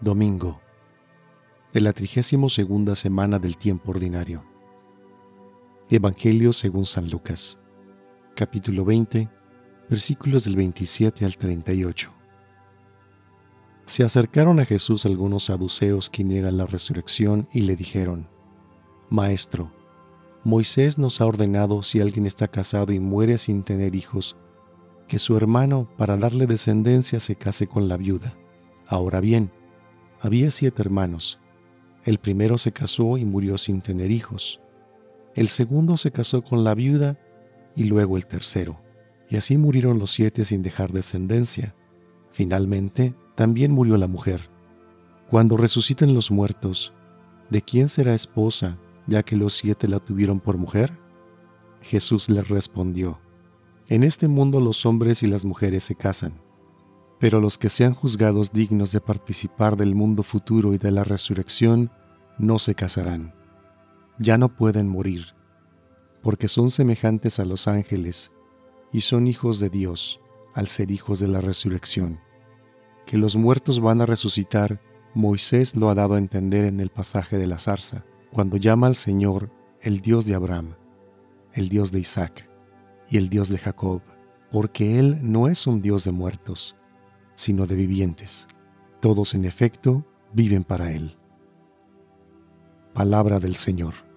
Domingo de la 32 segunda semana del tiempo ordinario. Evangelio según San Lucas, capítulo 20, versículos del 27 al 38. Se acercaron a Jesús algunos saduceos que niegan la resurrección y le dijeron, Maestro, Moisés nos ha ordenado si alguien está casado y muere sin tener hijos, que su hermano, para darle descendencia, se case con la viuda. Ahora bien, había siete hermanos. El primero se casó y murió sin tener hijos. El segundo se casó con la viuda y luego el tercero. Y así murieron los siete sin dejar descendencia. Finalmente, también murió la mujer. Cuando resuciten los muertos, ¿de quién será esposa, ya que los siete la tuvieron por mujer? Jesús les respondió, En este mundo los hombres y las mujeres se casan pero los que sean juzgados dignos de participar del mundo futuro y de la resurrección no se casarán. Ya no pueden morir, porque son semejantes a los ángeles y son hijos de Dios al ser hijos de la resurrección. Que los muertos van a resucitar, Moisés lo ha dado a entender en el pasaje de la zarza, cuando llama al Señor el Dios de Abraham, el Dios de Isaac y el Dios de Jacob, porque Él no es un Dios de muertos, sino de vivientes. Todos en efecto viven para Él. Palabra del Señor.